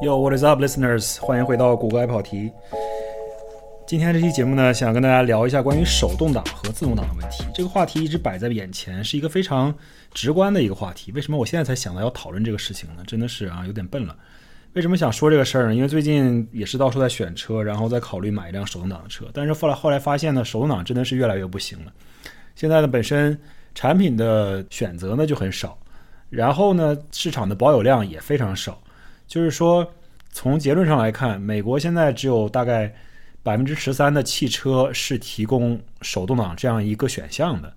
Yo, what is up, listeners？欢迎回到谷歌爱跑题。今天这期节目呢，想跟大家聊一下关于手动挡和自动挡的问题。这个话题一直摆在眼前，是一个非常直观的一个话题。为什么我现在才想到要讨论这个事情呢？真的是啊，有点笨了。为什么想说这个事儿呢？因为最近也是到处在选车，然后在考虑买一辆手动挡的车。但是后来后来发现呢，手动挡真的是越来越不行了。现在呢，本身产品的选择呢就很少，然后呢，市场的保有量也非常少。就是说，从结论上来看，美国现在只有大概百分之十三的汽车是提供手动挡这样一个选项的，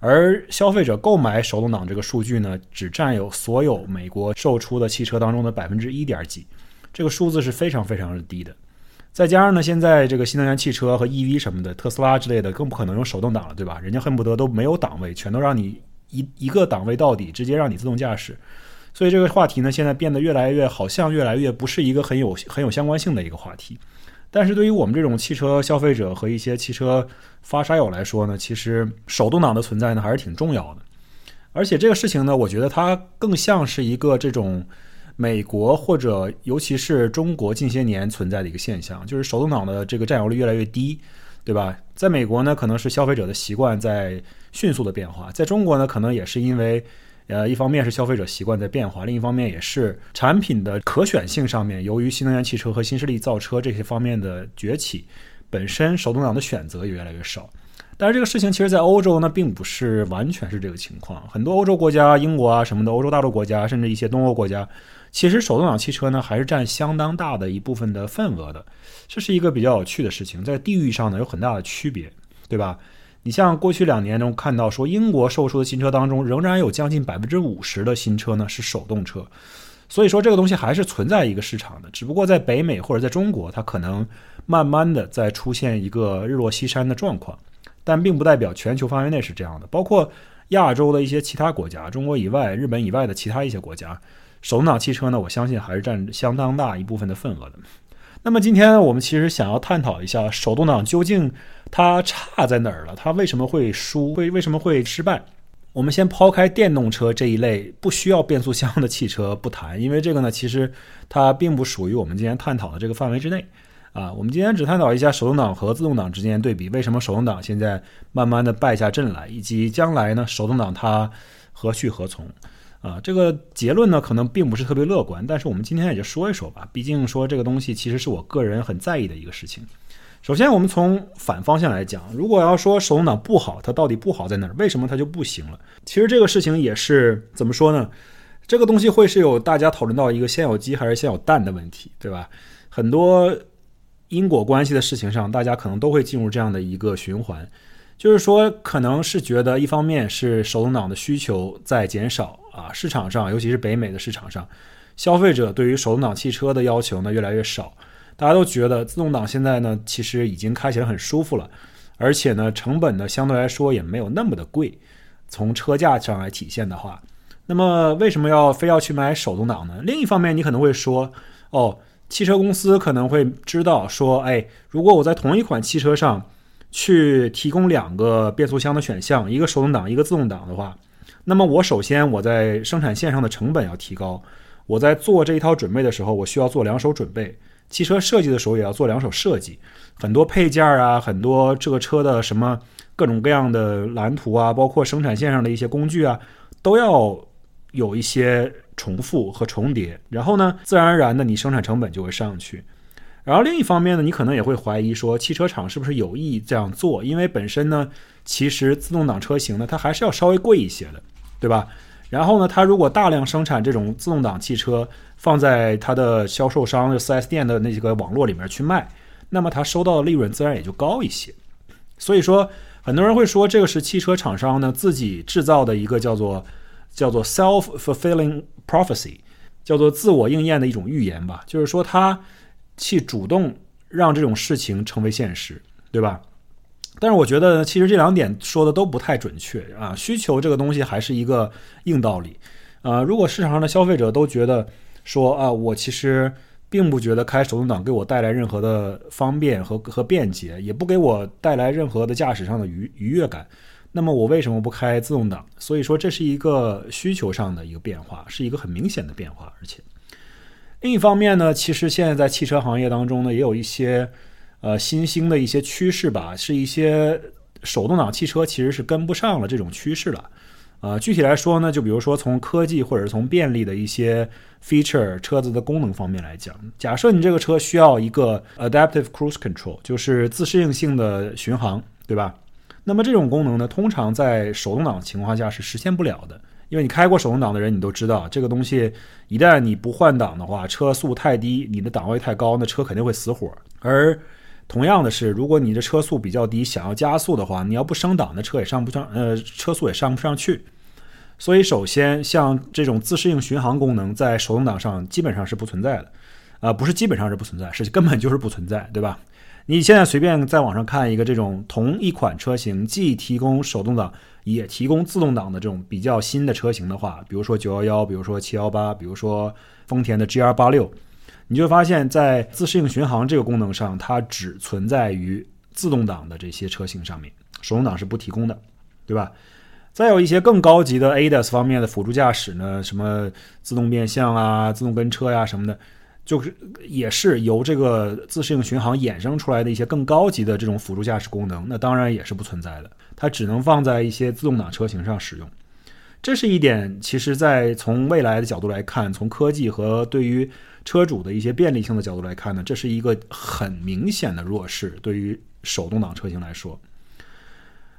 而消费者购买手动挡这个数据呢，只占有所有美国售出的汽车当中的百分之一点几，这个数字是非常非常的低的。再加上呢，现在这个新能源汽车和 EV 什么的，特斯拉之类的更不可能用手动挡了，对吧？人家恨不得都没有档位，全都让你一一个档位到底，直接让你自动驾驶。所以这个话题呢，现在变得越来越好像越来越不是一个很有很有相关性的一个话题。但是对于我们这种汽车消费者和一些汽车发烧友来说呢，其实手动挡的存在呢还是挺重要的。而且这个事情呢，我觉得它更像是一个这种美国或者尤其是中国近些年存在的一个现象，就是手动挡的这个占有率越来越低，对吧？在美国呢，可能是消费者的习惯在迅速的变化；在中国呢，可能也是因为。呃，一方面是消费者习惯在变化，另一方面也是产品的可选性上面，由于新能源汽车和新势力造车这些方面的崛起，本身手动挡的选择也越来越少。但是这个事情其实，在欧洲呢，并不是完全是这个情况。很多欧洲国家，英国啊什么的，欧洲大陆国家，甚至一些东欧国家，其实手动挡汽车呢，还是占相当大的一部分的份额的。这是一个比较有趣的事情，在地域上呢，有很大的区别，对吧？你像过去两年中看到说，英国售出的新车当中，仍然有将近百分之五十的新车呢是手动车，所以说这个东西还是存在一个市场的，只不过在北美或者在中国，它可能慢慢的在出现一个日落西山的状况，但并不代表全球范围内是这样的，包括亚洲的一些其他国家，中国以外、日本以外的其他一些国家，手动挡汽车呢，我相信还是占相当大一部分的份额的。那么今天我们其实想要探讨一下手动挡究竟它差在哪儿了？它为什么会输？会为什么会失败？我们先抛开电动车这一类不需要变速箱的汽车不谈，因为这个呢，其实它并不属于我们今天探讨的这个范围之内。啊，我们今天只探讨一下手动挡和自动挡之间对比，为什么手动挡现在慢慢的败下阵来，以及将来呢，手动挡它何去何从？啊，这个结论呢，可能并不是特别乐观，但是我们今天也就说一说吧。毕竟说这个东西其实是我个人很在意的一个事情。首先，我们从反方向来讲，如果要说手动挡不好，它到底不好在哪儿？为什么它就不行了？其实这个事情也是怎么说呢？这个东西会是有大家讨论到一个先有鸡还是先有蛋的问题，对吧？很多因果关系的事情上，大家可能都会进入这样的一个循环，就是说，可能是觉得一方面是手动挡的需求在减少。啊，市场上，尤其是北美的市场上，消费者对于手动挡汽车的要求呢越来越少。大家都觉得自动挡现在呢其实已经开起来很舒服了，而且呢成本呢相对来说也没有那么的贵。从车价上来体现的话，那么为什么要非要去买手动挡呢？另一方面，你可能会说，哦，汽车公司可能会知道说，哎，如果我在同一款汽车上去提供两个变速箱的选项，一个手动挡，一个自动挡的话。那么我首先我在生产线上的成本要提高，我在做这一套准备的时候，我需要做两手准备。汽车设计的时候也要做两手设计，很多配件啊，很多这个车的什么各种各样的蓝图啊，包括生产线上的一些工具啊，都要有一些重复和重叠。然后呢，自然而然的你生产成本就会上去。然后另一方面呢，你可能也会怀疑说，汽车厂是不是有意这样做？因为本身呢，其实自动挡车型呢，它还是要稍微贵一些的。对吧？然后呢，它如果大量生产这种自动挡汽车，放在他的销售商、四 S 店的那几个网络里面去卖，那么他收到的利润自然也就高一些。所以说，很多人会说这个是汽车厂商呢自己制造的一个叫做叫做 self-fulfilling prophecy，叫做自我应验的一种预言吧。就是说，他去主动让这种事情成为现实，对吧？但是我觉得，其实这两点说的都不太准确啊。需求这个东西还是一个硬道理，啊，如果市场上的消费者都觉得说啊，我其实并不觉得开手动挡给我带来任何的方便和和便捷，也不给我带来任何的驾驶上的愉愉悦感，那么我为什么不开自动挡？所以说这是一个需求上的一个变化，是一个很明显的变化，而且。另一方面呢，其实现在在汽车行业当中呢，也有一些呃新兴的一些趋势吧，是一些手动挡汽车其实是跟不上了这种趋势了。呃，具体来说呢，就比如说从科技或者是从便利的一些 feature 车子的功能方面来讲，假设你这个车需要一个 adaptive cruise control，就是自适应性的巡航，对吧？那么这种功能呢，通常在手动挡情况下是实现不了的，因为你开过手动挡的人，你都知道这个东西一旦你不换挡的话，车速太低，你的档位太高，那车肯定会死火。而同样的是，如果你的车速比较低，想要加速的话，你要不升档，那车也上不上，呃，车速也上不上去。所以，首先像这种自适应巡航功能，在手动挡上基本上是不存在的，啊，不是基本上是不存在，是根本就是不存在，对吧？你现在随便在网上看一个这种同一款车型既提供手动挡也提供自动挡的这种比较新的车型的话，比如说九幺幺，比如说七幺八，比如说丰田的 GR 八六。你就发现，在自适应巡航这个功能上，它只存在于自动挡的这些车型上面，手动挡是不提供的，对吧？再有一些更高级的 ADAS 方面的辅助驾驶呢，什么自动变向啊、自动跟车呀什么的，就是也是由这个自适应巡航衍生出来的一些更高级的这种辅助驾驶功能，那当然也是不存在的，它只能放在一些自动挡车型上使用。这是一点，其实在从未来的角度来看，从科技和对于车主的一些便利性的角度来看呢，这是一个很明显的弱势。对于手动挡车型来说，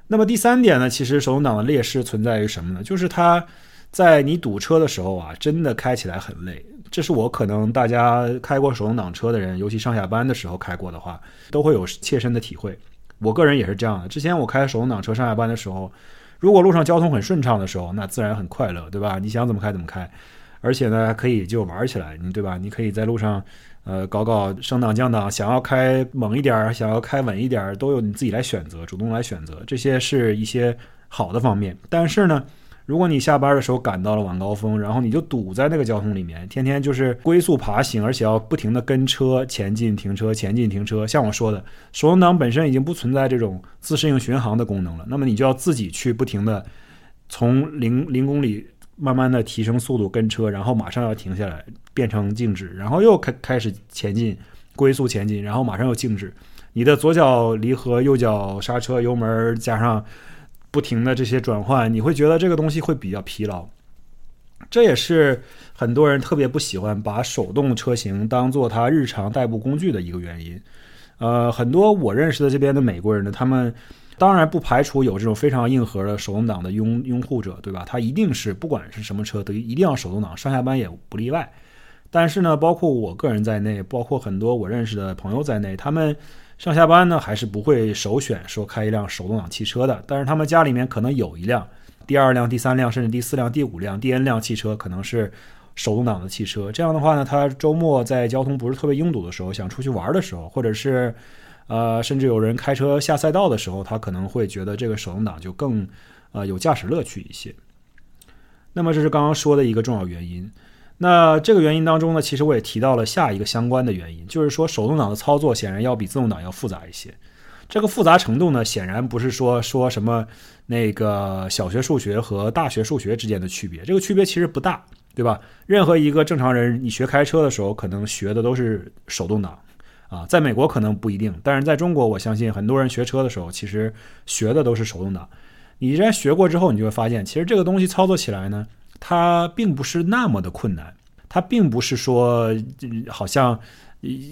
那么第三点呢，其实手动挡的劣势存在于什么呢？就是它在你堵车的时候啊，真的开起来很累。这是我可能大家开过手动挡车的人，尤其上下班的时候开过的话，都会有切身的体会。我个人也是这样的。之前我开手动挡车上下班的时候，如果路上交通很顺畅的时候，那自然很快乐，对吧？你想怎么开怎么开。而且呢，可以就玩起来，你对吧？你可以在路上，呃，搞搞升档降档，想要开猛一点，想要开稳一点，都由你自己来选择，主动来选择。这些是一些好的方面。但是呢，如果你下班的时候赶到了晚高峰，然后你就堵在那个交通里面，天天就是龟速爬行，而且要不停的跟车前进停车，前进停车。像我说的，手动挡本身已经不存在这种自适应巡航的功能了，那么你就要自己去不停的从零零公里。慢慢的提升速度跟车，然后马上要停下来，变成静止，然后又开开始前进，龟速前进，然后马上又静止。你的左脚离合，右脚刹车，油门加上不停的这些转换，你会觉得这个东西会比较疲劳。这也是很多人特别不喜欢把手动车型当做他日常代步工具的一个原因。呃，很多我认识的这边的美国人呢，他们。当然不排除有这种非常硬核的手动挡的拥拥护者，对吧？他一定是不管是什么车都一定要手动挡，上下班也不例外。但是呢，包括我个人在内，包括很多我认识的朋友在内，他们上下班呢还是不会首选说开一辆手动挡汽车的。但是他们家里面可能有一辆、第二辆、第三辆，甚至第四辆、第五辆、第 N 辆汽车可能是手动挡的汽车。这样的话呢，他周末在交通不是特别拥堵的时候，想出去玩的时候，或者是。呃，甚至有人开车下赛道的时候，他可能会觉得这个手动挡就更，呃，有驾驶乐趣一些。那么这是刚刚说的一个重要原因。那这个原因当中呢，其实我也提到了下一个相关的原因，就是说手动挡的操作显然要比自动挡要复杂一些。这个复杂程度呢，显然不是说说什么那个小学数学和大学数学之间的区别，这个区别其实不大，对吧？任何一个正常人，你学开车的时候，可能学的都是手动挡。啊，在美国可能不一定，但是在中国，我相信很多人学车的时候，其实学的都是手动挡。你既然学过之后，你就会发现，其实这个东西操作起来呢，它并不是那么的困难，它并不是说好像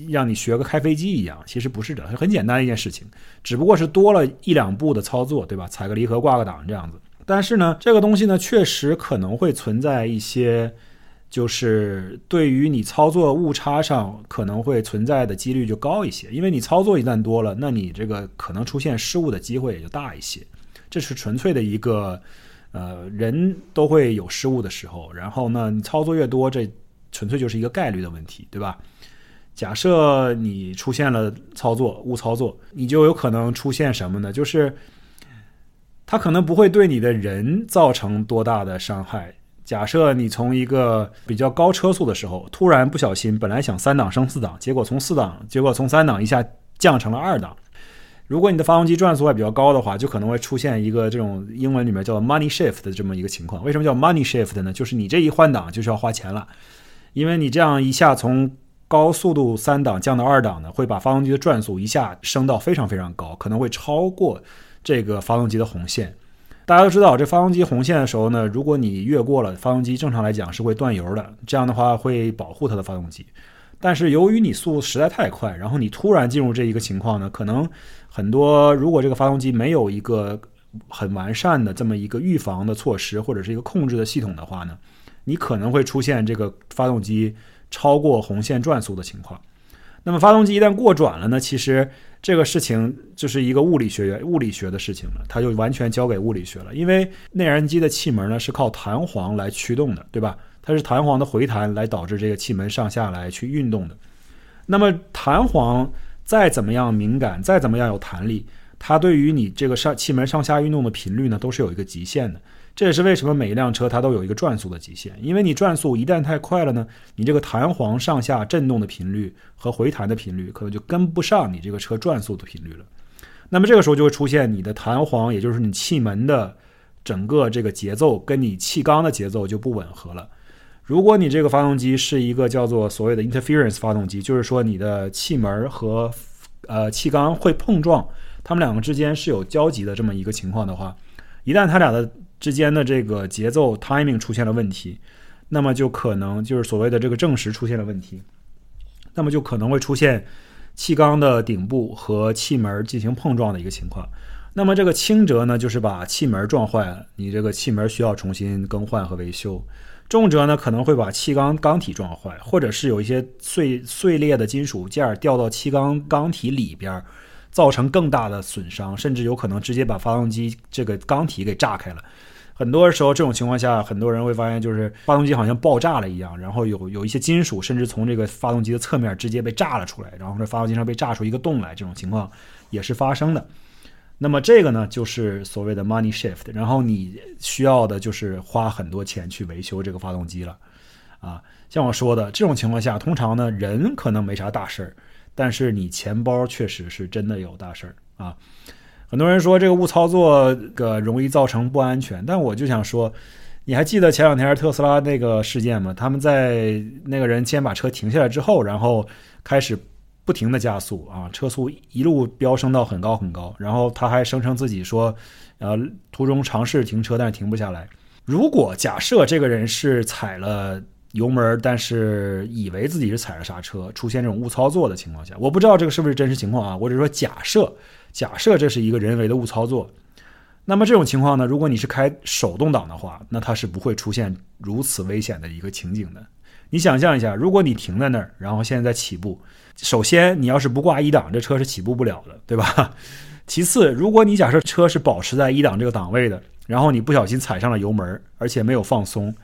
让你学个开飞机一样，其实不是的，很简单一件事情，只不过是多了一两步的操作，对吧？踩个离合，挂个档这样子。但是呢，这个东西呢，确实可能会存在一些。就是对于你操作误差上可能会存在的几率就高一些，因为你操作一旦多了，那你这个可能出现失误的机会也就大一些。这是纯粹的一个，呃，人都会有失误的时候。然后呢，你操作越多，这纯粹就是一个概率的问题，对吧？假设你出现了操作误操作，你就有可能出现什么呢？就是它可能不会对你的人造成多大的伤害。假设你从一个比较高车速的时候，突然不小心，本来想三档升四档，结果从四档，结果从三档一下降成了二档。如果你的发动机转速还比较高的话，就可能会出现一个这种英文里面叫 money shift 的这么一个情况。为什么叫 money shift 呢？就是你这一换挡就是要花钱了，因为你这样一下从高速度三档降到二档呢，会把发动机的转速一下升到非常非常高，可能会超过这个发动机的红线。大家都知道，这发动机红线的时候呢，如果你越过了，发动机正常来讲是会断油的，这样的话会保护它的发动机。但是由于你速度实在太快，然后你突然进入这一个情况呢，可能很多如果这个发动机没有一个很完善的这么一个预防的措施或者是一个控制的系统的话呢，你可能会出现这个发动机超过红线转速的情况。那么发动机一旦过转了呢，其实这个事情就是一个物理学物理学的事情了，它就完全交给物理学了。因为内燃机的气门呢是靠弹簧来驱动的，对吧？它是弹簧的回弹来导致这个气门上下来去运动的。那么弹簧再怎么样敏感，再怎么样有弹力，它对于你这个上气门上下运动的频率呢，都是有一个极限的。这也是为什么每一辆车它都有一个转速的极限，因为你转速一旦太快了呢，你这个弹簧上下震动的频率和回弹的频率可能就跟不上你这个车转速的频率了。那么这个时候就会出现你的弹簧，也就是你气门的整个这个节奏跟你气缸的节奏就不吻合了。如果你这个发动机是一个叫做所谓的 interference 发动机，就是说你的气门和呃气缸会碰撞，它们两个之间是有交集的这么一个情况的话，一旦它俩的之间的这个节奏 timing 出现了问题，那么就可能就是所谓的这个正时出现了问题，那么就可能会出现气缸的顶部和气门进行碰撞的一个情况。那么这个轻则呢，就是把气门撞坏了，你这个气门需要重新更换和维修。重则呢，可能会把气缸缸体撞坏，或者是有一些碎碎裂的金属件掉到气缸缸体里边，造成更大的损伤，甚至有可能直接把发动机这个缸体给炸开了。很多时候，这种情况下，很多人会发现，就是发动机好像爆炸了一样，然后有有一些金属甚至从这个发动机的侧面直接被炸了出来，然后这发动机上被炸出一个洞来，这种情况也是发生的。那么这个呢，就是所谓的 money shift，然后你需要的就是花很多钱去维修这个发动机了，啊，像我说的这种情况下，通常呢人可能没啥大事儿，但是你钱包确实是真的有大事儿啊。很多人说这个误操作个容易造成不安全，但我就想说，你还记得前两天特斯拉那个事件吗？他们在那个人先把车停下来之后，然后开始。不停的加速啊，车速一路飙升到很高很高，然后他还声称自己说，呃，途中尝试停车，但是停不下来。如果假设这个人是踩了油门，但是以为自己是踩了刹车，出现这种误操作的情况下，我不知道这个是不是真实情况啊，我只是说假设，假设这是一个人为的误操作。那么这种情况呢，如果你是开手动挡的话，那它是不会出现如此危险的一个情景的。你想象一下，如果你停在那儿，然后现在在起步。首先，你要是不挂一档，这车是起步不了的，对吧？其次，如果你假设车是保持在一档这个档位的，然后你不小心踩上了油门，而且没有放松，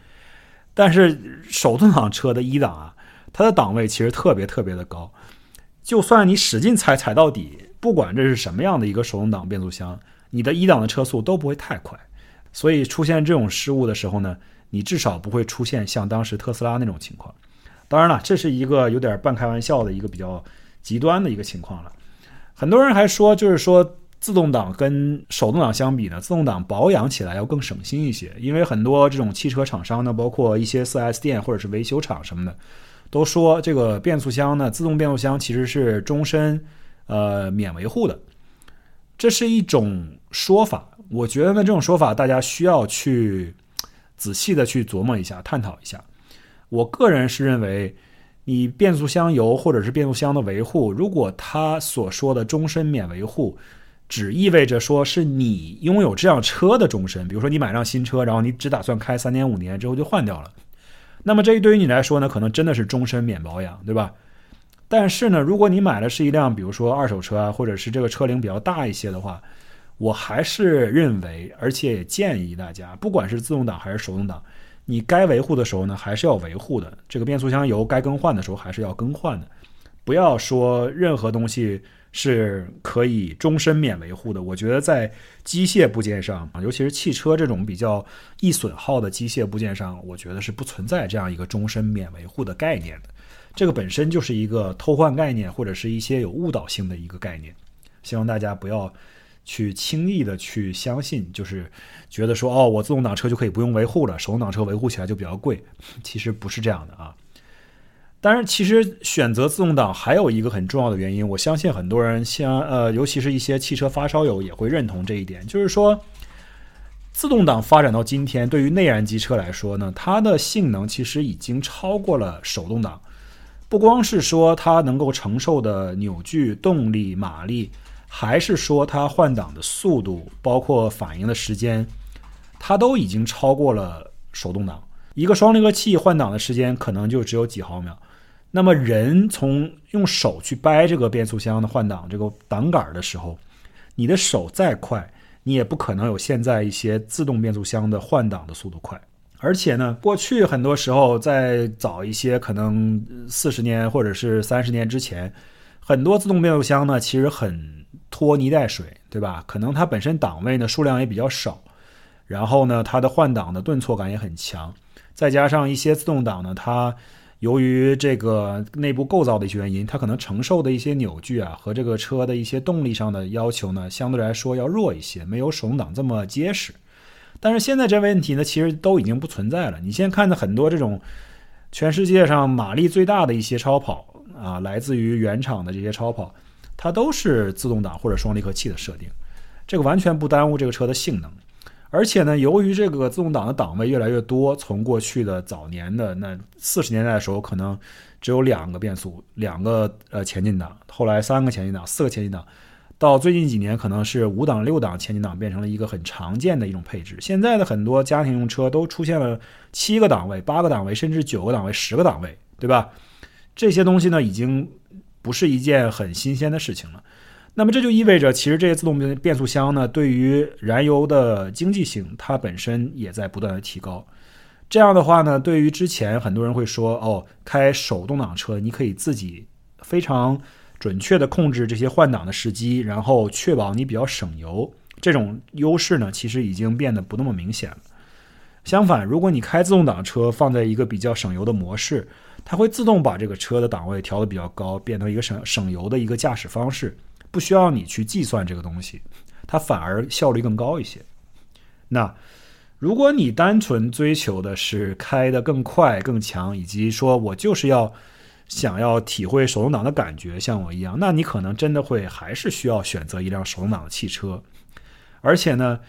但是手动挡车的一档啊，它的档位其实特别特别的高，就算你使劲踩踩到底，不管这是什么样的一个手动挡变速箱，你的一档的车速都不会太快。所以出现这种失误的时候呢，你至少不会出现像当时特斯拉那种情况。当然了，这是一个有点半开玩笑的一个比较极端的一个情况了。很多人还说，就是说自动挡跟手动挡相比呢，自动挡保养起来要更省心一些。因为很多这种汽车厂商呢，包括一些 4S 店或者是维修厂什么的，都说这个变速箱呢，自动变速箱其实是终身呃免维护的。这是一种说法，我觉得呢，这种说法大家需要去仔细的去琢磨一下，探讨一下。我个人是认为，你变速箱油或者是变速箱的维护，如果他所说的终身免维护，只意味着说是你拥有这辆车的终身，比如说你买辆新车，然后你只打算开三年五年之后就换掉了，那么这对于你来说呢，可能真的是终身免保养，对吧？但是呢，如果你买的是一辆比如说二手车啊，或者是这个车龄比较大一些的话，我还是认为，而且也建议大家，不管是自动挡还是手动挡。你该维护的时候呢，还是要维护的。这个变速箱油该更换的时候，还是要更换的。不要说任何东西是可以终身免维护的。我觉得在机械部件上，尤其是汽车这种比较易损耗的机械部件上，我觉得是不存在这样一个终身免维护的概念的。这个本身就是一个偷换概念，或者是一些有误导性的一个概念。希望大家不要。去轻易的去相信，就是觉得说哦，我自动挡车就可以不用维护了，手动挡车维护起来就比较贵。其实不是这样的啊。当然，其实选择自动挡还有一个很重要的原因，我相信很多人像呃，尤其是一些汽车发烧友也会认同这一点，就是说，自动挡发展到今天，对于内燃机车来说呢，它的性能其实已经超过了手动挡。不光是说它能够承受的扭矩、动力、马力，还是说它换挡的速度，包括反应的时间，它都已经超过了手动挡。一个双离合器换挡的时间可能就只有几毫秒。那么人从用手去掰这个变速箱的换挡这个挡杆的时候，你的手再快，你也不可能有现在一些自动变速箱的换挡的速度快。而且呢，过去很多时候在早一些，可能四十年或者是三十年之前，很多自动变速箱呢其实很拖泥带水，对吧？可能它本身档位呢数量也比较少，然后呢它的换挡的顿挫感也很强，再加上一些自动挡呢它。由于这个内部构造的一些原因，它可能承受的一些扭矩啊，和这个车的一些动力上的要求呢，相对来说要弱一些，没有手动挡这么结实。但是现在这问题呢，其实都已经不存在了。你现在看的很多这种全世界上马力最大的一些超跑啊，来自于原厂的这些超跑，它都是自动挡或者双离合器的设定，这个完全不耽误这个车的性能。而且呢，由于这个自动挡的档位越来越多，从过去的早年的那四十年代的时候，可能只有两个变速、两个呃前进档，后来三个前进档、四个前进档，到最近几年可能是五档、六档前进档变成了一个很常见的一种配置。现在的很多家庭用车都出现了七个档位、八个档位，甚至九个档位、十个档位，对吧？这些东西呢，已经不是一件很新鲜的事情了。那么这就意味着，其实这些自动变速箱呢，对于燃油的经济性，它本身也在不断的提高。这样的话呢，对于之前很多人会说，哦，开手动挡车，你可以自己非常准确的控制这些换挡的时机，然后确保你比较省油。这种优势呢，其实已经变得不那么明显了。相反，如果你开自动挡车放在一个比较省油的模式，它会自动把这个车的档位调得比较高，变成一个省省油的一个驾驶方式。不需要你去计算这个东西，它反而效率更高一些。那如果你单纯追求的是开得更快、更强，以及说我就是要想要体会手动挡的感觉，像我一样，那你可能真的会还是需要选择一辆手动挡的汽车。而且呢，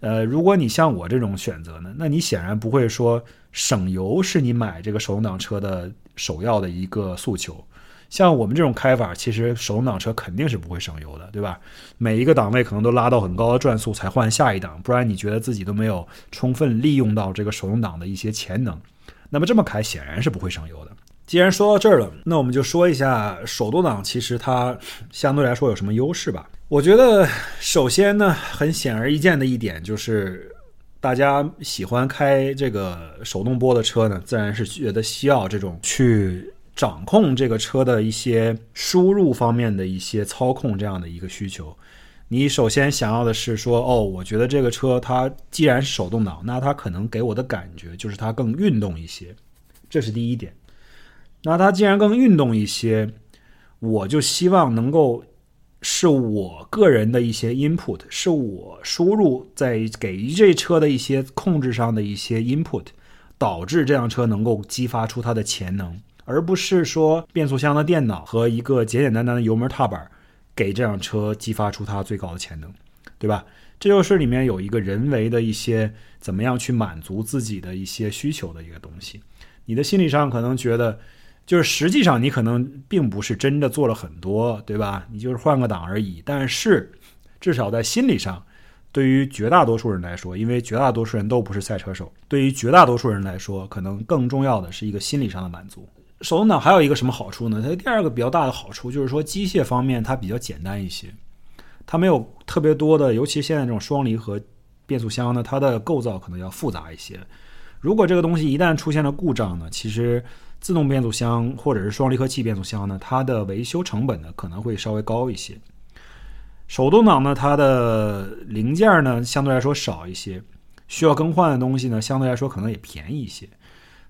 呃，如果你像我这种选择呢，那你显然不会说省油是你买这个手动挡车的首要的一个诉求。像我们这种开法，其实手动挡车肯定是不会省油的，对吧？每一个档位可能都拉到很高的转速才换下一档，不然你觉得自己都没有充分利用到这个手动挡的一些潜能。那么这么开显然是不会省油的。既然说到这儿了，那我们就说一下手动挡其实它相对来说有什么优势吧。我觉得首先呢，很显而易见的一点就是，大家喜欢开这个手动波的车呢，自然是觉得需要这种去。掌控这个车的一些输入方面的一些操控，这样的一个需求，你首先想要的是说，哦，我觉得这个车它既然是手动挡，那它可能给我的感觉就是它更运动一些，这是第一点。那它既然更运动一些，我就希望能够是我个人的一些 input，是我输入在给这车的一些控制上的一些 input，导致这辆车能够激发出它的潜能。而不是说变速箱的电脑和一个简简单单的油门踏板，给这辆车激发出它最高的潜能，对吧？这就是里面有一个人为的一些怎么样去满足自己的一些需求的一个东西。你的心理上可能觉得，就是实际上你可能并不是真的做了很多，对吧？你就是换个档而已。但是至少在心理上，对于绝大多数人来说，因为绝大多数人都不是赛车手，对于绝大多数人来说，可能更重要的是一个心理上的满足。手动挡还有一个什么好处呢？它第二个比较大的好处就是说，机械方面它比较简单一些，它没有特别多的，尤其现在这种双离合变速箱呢，它的构造可能要复杂一些。如果这个东西一旦出现了故障呢，其实自动变速箱或者是双离合器变速箱呢，它的维修成本呢可能会稍微高一些。手动挡呢，它的零件呢相对来说少一些，需要更换的东西呢相对来说可能也便宜一些，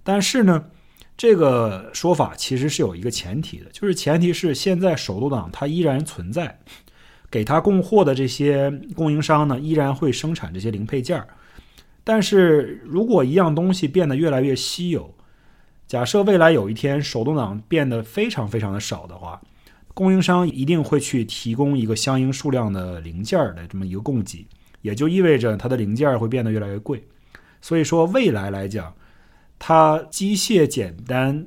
但是呢。这个说法其实是有一个前提的，就是前提是现在手动挡它依然存在，给它供货的这些供应商呢依然会生产这些零配件儿。但是如果一样东西变得越来越稀有，假设未来有一天手动挡变得非常非常的少的话，供应商一定会去提供一个相应数量的零件的这么一个供给，也就意味着它的零件会变得越来越贵。所以说未来来讲，它机械简单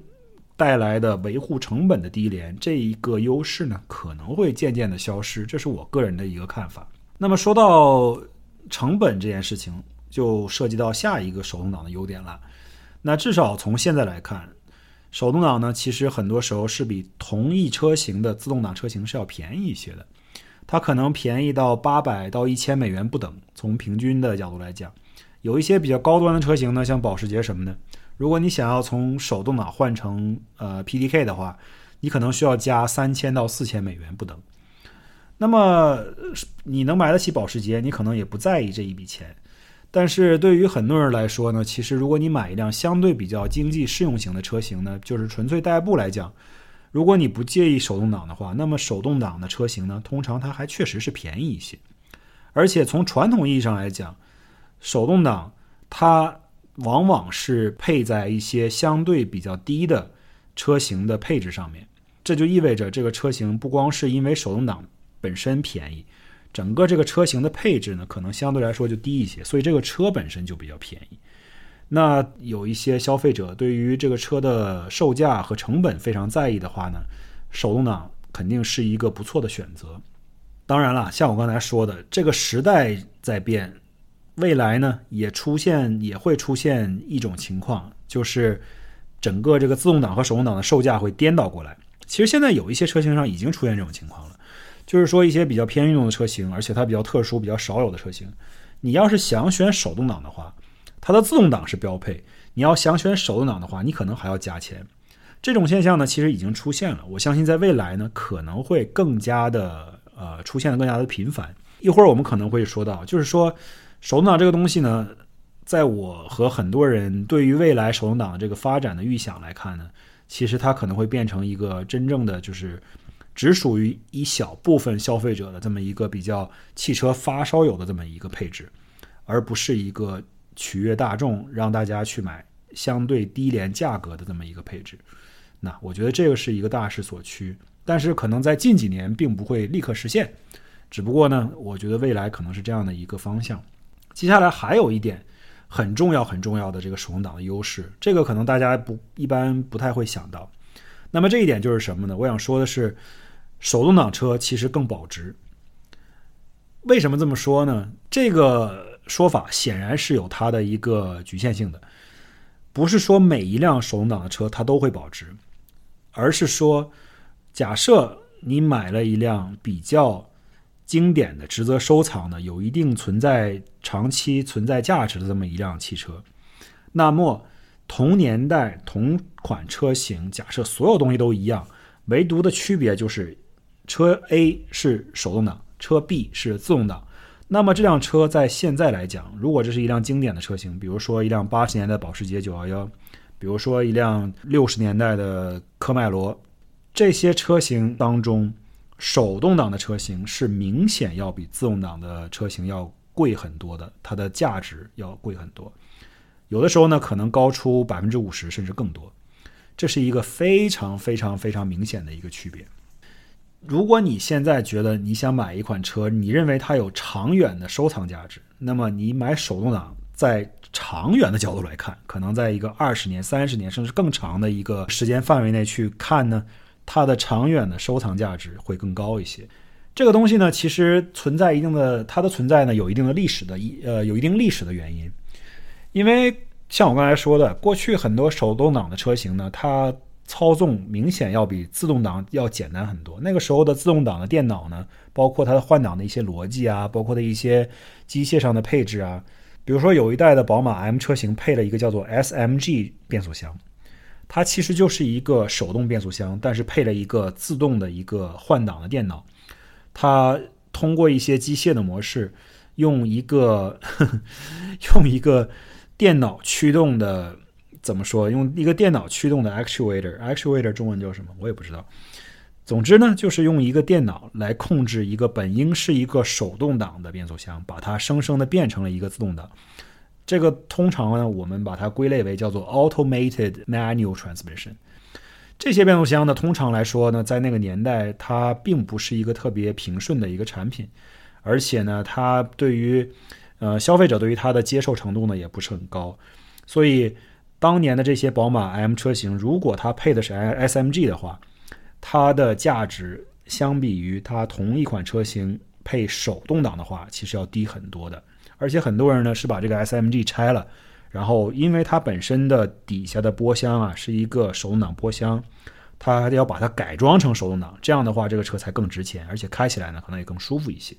带来的维护成本的低廉这一个优势呢，可能会渐渐的消失。这是我个人的一个看法。那么说到成本这件事情，就涉及到下一个手动挡的优点了。那至少从现在来看，手动挡呢，其实很多时候是比同一车型的自动挡车型是要便宜一些的。它可能便宜到八百到一千美元不等。从平均的角度来讲，有一些比较高端的车型呢，像保时捷什么的，如果你想要从手动挡换成呃 PDK 的话，你可能需要加三千到四千美元不等。那么你能买得起保时捷，你可能也不在意这一笔钱。但是对于很多人来说呢，其实如果你买一辆相对比较经济适用型的车型呢，就是纯粹代步来讲，如果你不介意手动挡的话，那么手动挡的车型呢，通常它还确实是便宜一些。而且从传统意义上来讲，手动挡它往往是配在一些相对比较低的车型的配置上面，这就意味着这个车型不光是因为手动挡。本身便宜，整个这个车型的配置呢，可能相对来说就低一些，所以这个车本身就比较便宜。那有一些消费者对于这个车的售价和成本非常在意的话呢，手动挡肯定是一个不错的选择。当然了，像我刚才说的，这个时代在变，未来呢也出现也会出现一种情况，就是整个这个自动挡和手动挡的售价会颠倒过来。其实现在有一些车型上已经出现这种情况了。就是说，一些比较偏运动的车型，而且它比较特殊、比较少有的车型，你要是想选手动挡的话，它的自动挡是标配；你要想选手动挡的话，你可能还要加钱。这种现象呢，其实已经出现了。我相信在未来呢，可能会更加的呃出现的更加的频繁。一会儿我们可能会说到，就是说手动挡这个东西呢，在我和很多人对于未来手动挡这个发展的预想来看呢，其实它可能会变成一个真正的就是。只属于一小部分消费者的这么一个比较汽车发烧友的这么一个配置，而不是一个取悦大众让大家去买相对低廉价格的这么一个配置。那我觉得这个是一个大势所趋，但是可能在近几年并不会立刻实现。只不过呢，我觉得未来可能是这样的一个方向。接下来还有一点很重要很重要的这个手动挡的优势，这个可能大家不一般不太会想到。那么这一点就是什么呢？我想说的是。手动挡车其实更保值，为什么这么说呢？这个说法显然是有它的一个局限性的，不是说每一辆手动挡的车它都会保值，而是说，假设你买了一辆比较经典的、值得收藏的、有一定存在长期存在价值的这么一辆汽车，那么同年代同款车型，假设所有东西都一样，唯独的区别就是。车 A 是手动挡，车 B 是自动挡。那么这辆车在现在来讲，如果这是一辆经典的车型，比如说一辆八十年代保时捷911，比如说一辆六十年代的科迈罗，这些车型当中，手动挡的车型是明显要比自动挡的车型要贵很多的，它的价值要贵很多。有的时候呢，可能高出百分之五十甚至更多。这是一个非常非常非常明显的一个区别。如果你现在觉得你想买一款车，你认为它有长远的收藏价值，那么你买手动挡，在长远的角度来看，可能在一个二十年、三十年甚至更长的一个时间范围内去看呢，它的长远的收藏价值会更高一些。这个东西呢，其实存在一定的，它的存在呢，有一定的历史的一呃，有一定历史的原因，因为像我刚才说的，过去很多手动挡的车型呢，它操纵明显要比自动挡要简单很多。那个时候的自动挡的电脑呢，包括它的换挡的一些逻辑啊，包括的一些机械上的配置啊，比如说有一代的宝马 M 车型配了一个叫做 SMG 变速箱，它其实就是一个手动变速箱，但是配了一个自动的一个换挡的电脑，它通过一些机械的模式，用一个 用一个电脑驱动的。怎么说？用一个电脑驱动的 actuator，actuator 中文叫什么？我也不知道。总之呢，就是用一个电脑来控制一个本应是一个手动挡的变速箱，把它生生的变成了一个自动挡。这个通常呢，我们把它归类为叫做 automated manual transmission。这些变速箱呢，通常来说呢，在那个年代，它并不是一个特别平顺的一个产品，而且呢，它对于呃消费者对于它的接受程度呢，也不是很高。所以，当年的这些宝马 M 车型，如果它配的是 SMG 的话，它的价值相比于它同一款车型配手动挡的话，其实要低很多的。而且很多人呢是把这个 SMG 拆了。然后，因为它本身的底下的波箱啊是一个手动挡波箱，它要把它改装成手动挡，这样的话这个车才更值钱，而且开起来呢可能也更舒服一些。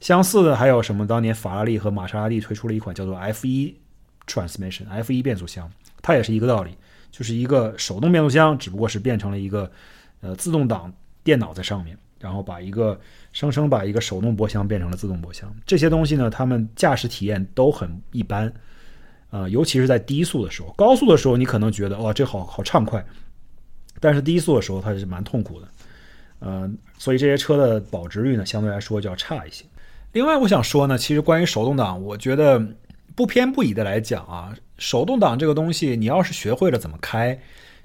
相似的还有什么？当年法拉利和玛莎拉蒂推出了一款叫做 F 一 Transmission，F1 变速箱，它也是一个道理，就是一个手动变速箱，只不过是变成了一个呃自动挡电脑在上面，然后把一个生生把一个手动波箱变成了自动波箱。这些东西呢，它们驾驶体验都很一般。啊，尤其是在低速的时候，高速的时候你可能觉得哇，这好好畅快，但是低速的时候它是蛮痛苦的，呃，所以这些车的保值率呢相对来说就要差一些。另外，我想说呢，其实关于手动挡，我觉得不偏不倚的来讲啊，手动挡这个东西，你要是学会了怎么开，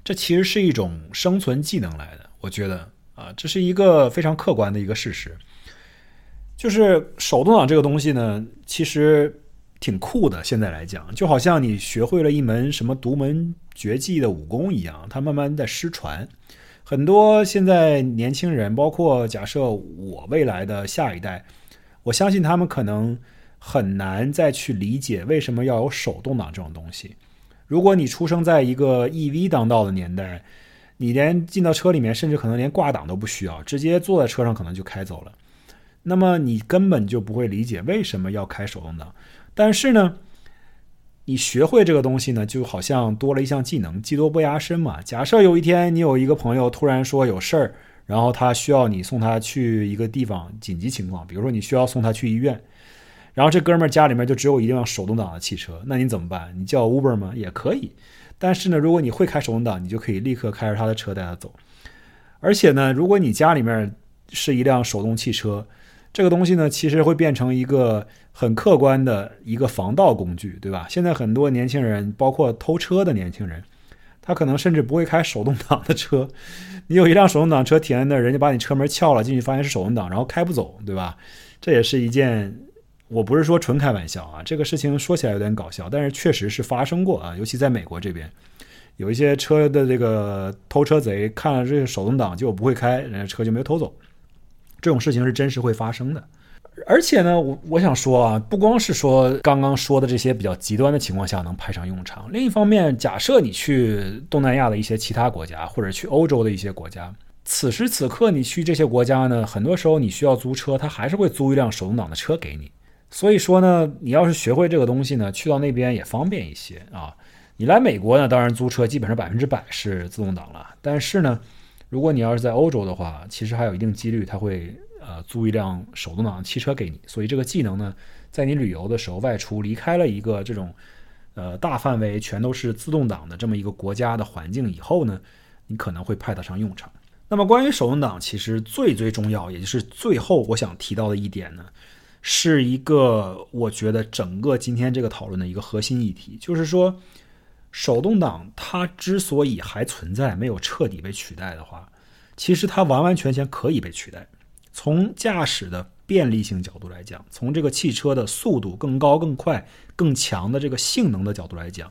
这其实是一种生存技能来的。我觉得啊，这是一个非常客观的一个事实，就是手动挡这个东西呢，其实。挺酷的，现在来讲，就好像你学会了一门什么独门绝技的武功一样，它慢慢在失传。很多现在年轻人，包括假设我未来的下一代，我相信他们可能很难再去理解为什么要有手动挡这种东西。如果你出生在一个 EV 当道的年代，你连进到车里面，甚至可能连挂档都不需要，直接坐在车上可能就开走了，那么你根本就不会理解为什么要开手动挡。但是呢，你学会这个东西呢，就好像多了一项技能，技多不压身嘛。假设有一天你有一个朋友突然说有事儿，然后他需要你送他去一个地方，紧急情况，比如说你需要送他去医院，然后这哥们儿家里面就只有一辆手动挡的汽车，那你怎么办？你叫 Uber 吗？也可以。但是呢，如果你会开手动挡，你就可以立刻开着他的车带他走。而且呢，如果你家里面是一辆手动汽车。这个东西呢，其实会变成一个很客观的一个防盗工具，对吧？现在很多年轻人，包括偷车的年轻人，他可能甚至不会开手动挡的车。你有一辆手动挡车停在那儿，人家把你车门撬了进去，发现是手动挡，然后开不走，对吧？这也是一件，我不是说纯开玩笑啊，这个事情说起来有点搞笑，但是确实是发生过啊。尤其在美国这边，有一些车的这个偷车贼看了这个手动挡，结果不会开，人家车就没有偷走。这种事情是真实会发生的，而且呢，我我想说啊，不光是说刚刚说的这些比较极端的情况下能派上用场，另一方面，假设你去东南亚的一些其他国家，或者去欧洲的一些国家，此时此刻你去这些国家呢，很多时候你需要租车，他还是会租一辆手动挡的车给你。所以说呢，你要是学会这个东西呢，去到那边也方便一些啊。你来美国呢，当然租车基本上百分之百是自动挡了，但是呢。如果你要是在欧洲的话，其实还有一定几率他会呃租一辆手动挡的汽车给你，所以这个技能呢，在你旅游的时候外出离开了一个这种呃大范围全都是自动挡的这么一个国家的环境以后呢，你可能会派得上用场。那么关于手动挡，其实最最重要，也就是最后我想提到的一点呢，是一个我觉得整个今天这个讨论的一个核心议题，就是说。手动挡它之所以还存在，没有彻底被取代的话，其实它完完全全可以被取代。从驾驶的便利性角度来讲，从这个汽车的速度更高、更快、更强的这个性能的角度来讲，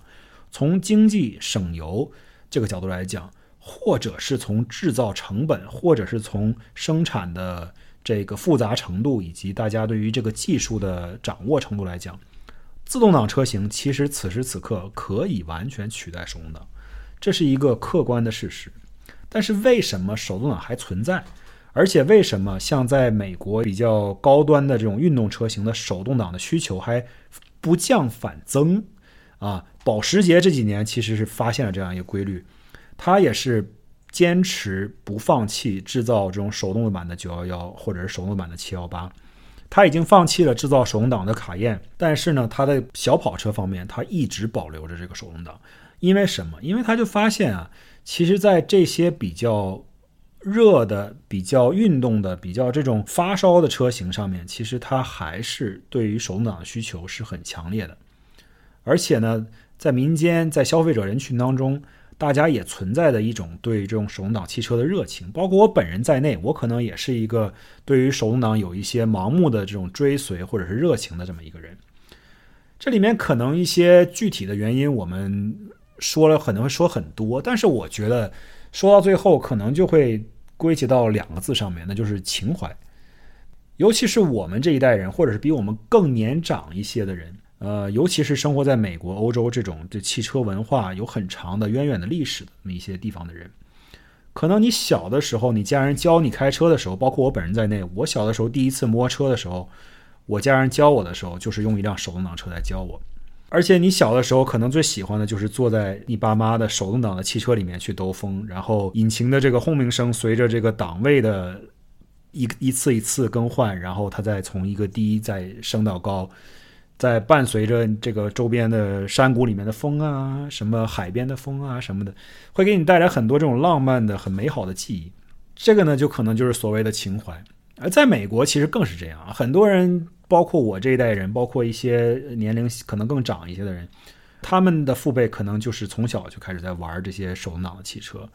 从经济省油这个角度来讲，或者是从制造成本，或者是从生产的这个复杂程度以及大家对于这个技术的掌握程度来讲。自动挡车型其实此时此刻可以完全取代手动挡，这是一个客观的事实。但是为什么手动挡还存在？而且为什么像在美国比较高端的这种运动车型的手动挡的需求还不降反增？啊，保时捷这几年其实是发现了这样一个规律，它也是坚持不放弃制造这种手动版的911或者是手动版的718。他已经放弃了制造手动挡的卡宴，但是呢，他的小跑车方面，他一直保留着这个手动挡。因为什么？因为他就发现啊，其实，在这些比较热的、比较运动的、比较这种发烧的车型上面，其实它还是对于手动挡的需求是很强烈的。而且呢，在民间，在消费者人群当中，大家也存在的一种对这种手动挡汽车的热情，包括我本人在内，我可能也是一个对于手动挡有一些盲目的这种追随或者是热情的这么一个人。这里面可能一些具体的原因，我们说了可能会说很多，但是我觉得说到最后，可能就会归结到两个字上面，那就是情怀。尤其是我们这一代人，或者是比我们更年长一些的人，呃，尤其是生活在美国、欧洲这种对汽车文化有很长的渊源的历史的那么一些地方的人，可能你小的时候，你家人教你开车的时候，包括我本人在内，我小的时候第一次摸车的时候。我。家人教我。的时候，就是用一辆手动挡车来教我。而且你小的时候，可能最喜欢的就是坐在你爸妈的手动挡的汽车里面去兜风，然后引擎的这个轰鸣声随着这个档位的一一次一次更换，然后它再从一个低再升到高，在伴随着这个周边的山谷里面的风啊，什么海边的风啊什么的，会给你带来很多这种浪漫的、很美好的记忆。这个呢，就可能就是所谓的情怀。而在美国，其实更是这样啊，很多人。包括我这一代人，包括一些年龄可能更长一些的人，他们的父辈可能就是从小就开始在玩这些手动挡的汽车。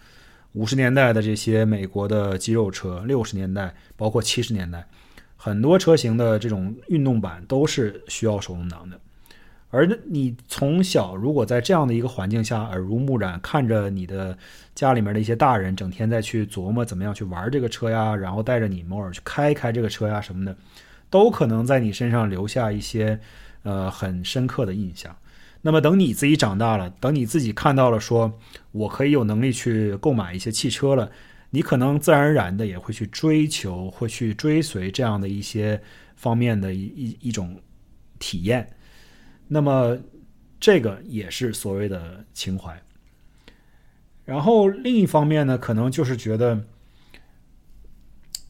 五十年代的这些美国的肌肉车，六十年代包括七十年代，很多车型的这种运动版都是需要手动挡的。而你从小如果在这样的一个环境下耳濡目染，看着你的家里面的一些大人整天在去琢磨怎么样去玩这个车呀，然后带着你偶尔去开开这个车呀什么的。都可能在你身上留下一些，呃，很深刻的印象。那么等你自己长大了，等你自己看到了，说我可以有能力去购买一些汽车了，你可能自然而然的也会去追求，会去追随这样的一些方面的一一一种体验。那么这个也是所谓的情怀。然后另一方面呢，可能就是觉得。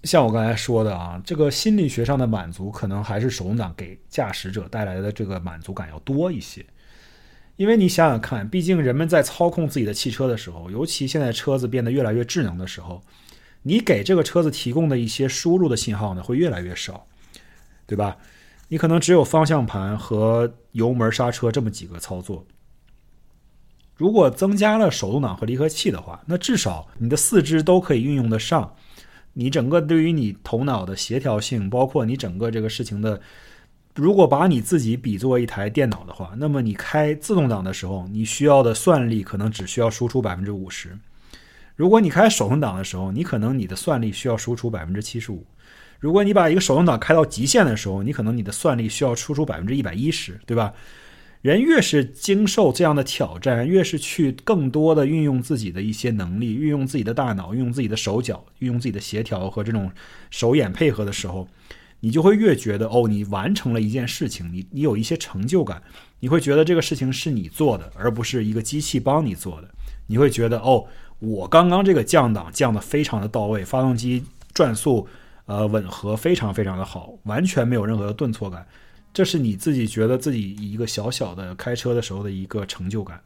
像我刚才说的啊，这个心理学上的满足，可能还是手动挡给驾驶者带来的这个满足感要多一些。因为你想想看，毕竟人们在操控自己的汽车的时候，尤其现在车子变得越来越智能的时候，你给这个车子提供的一些输入的信号呢，会越来越少，对吧？你可能只有方向盘和油门、刹车这么几个操作。如果增加了手动挡和离合器的话，那至少你的四肢都可以运用得上。你整个对于你头脑的协调性，包括你整个这个事情的，如果把你自己比作一台电脑的话，那么你开自动挡的时候，你需要的算力可能只需要输出百分之五十；如果你开手动挡的时候，你可能你的算力需要输出百分之七十五；如果你把一个手动挡开到极限的时候，你可能你的算力需要输出百分之一百一十，对吧？人越是经受这样的挑战，越是去更多的运用自己的一些能力，运用自己的大脑，运用自己的手脚，运用自己的协调和这种手眼配合的时候，你就会越觉得哦，你完成了一件事情，你你有一些成就感，你会觉得这个事情是你做的，而不是一个机器帮你做的。你会觉得哦，我刚刚这个降档降的非常的到位，发动机转速呃吻合非常非常的好，完全没有任何的顿挫感。这是你自己觉得自己一个小小的开车的时候的一个成就感。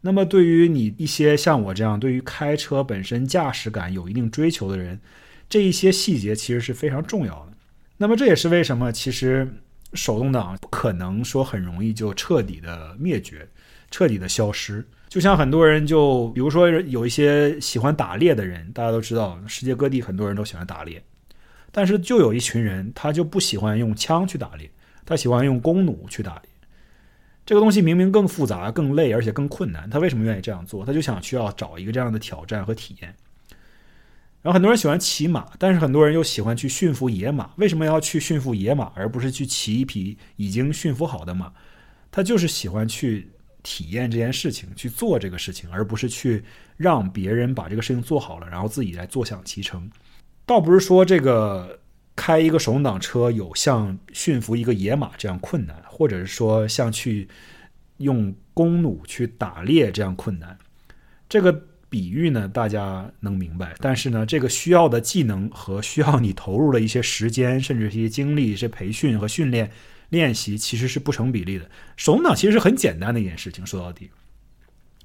那么，对于你一些像我这样对于开车本身驾驶感有一定追求的人，这一些细节其实是非常重要的。那么，这也是为什么其实手动挡不可能说很容易就彻底的灭绝、彻底的消失。就像很多人就比如说有一些喜欢打猎的人，大家都知道，世界各地很多人都喜欢打猎，但是就有一群人他就不喜欢用枪去打猎。他喜欢用弓弩去打猎，这个东西明明更复杂、更累，而且更困难。他为什么愿意这样做？他就想需要找一个这样的挑战和体验。然后很多人喜欢骑马，但是很多人又喜欢去驯服野马。为什么要去驯服野马，而不是去骑一匹已经驯服好的马？他就是喜欢去体验这件事情，去做这个事情，而不是去让别人把这个事情做好了，然后自己来坐享其成。倒不是说这个。开一个手动挡车有像驯服一个野马这样困难，或者是说像去用弓弩去打猎这样困难。这个比喻呢，大家能明白。但是呢，这个需要的技能和需要你投入的一些时间，甚至一些精力、一些培训和训练练习，其实是不成比例的。手动挡其实是很简单的一件事情，说到底。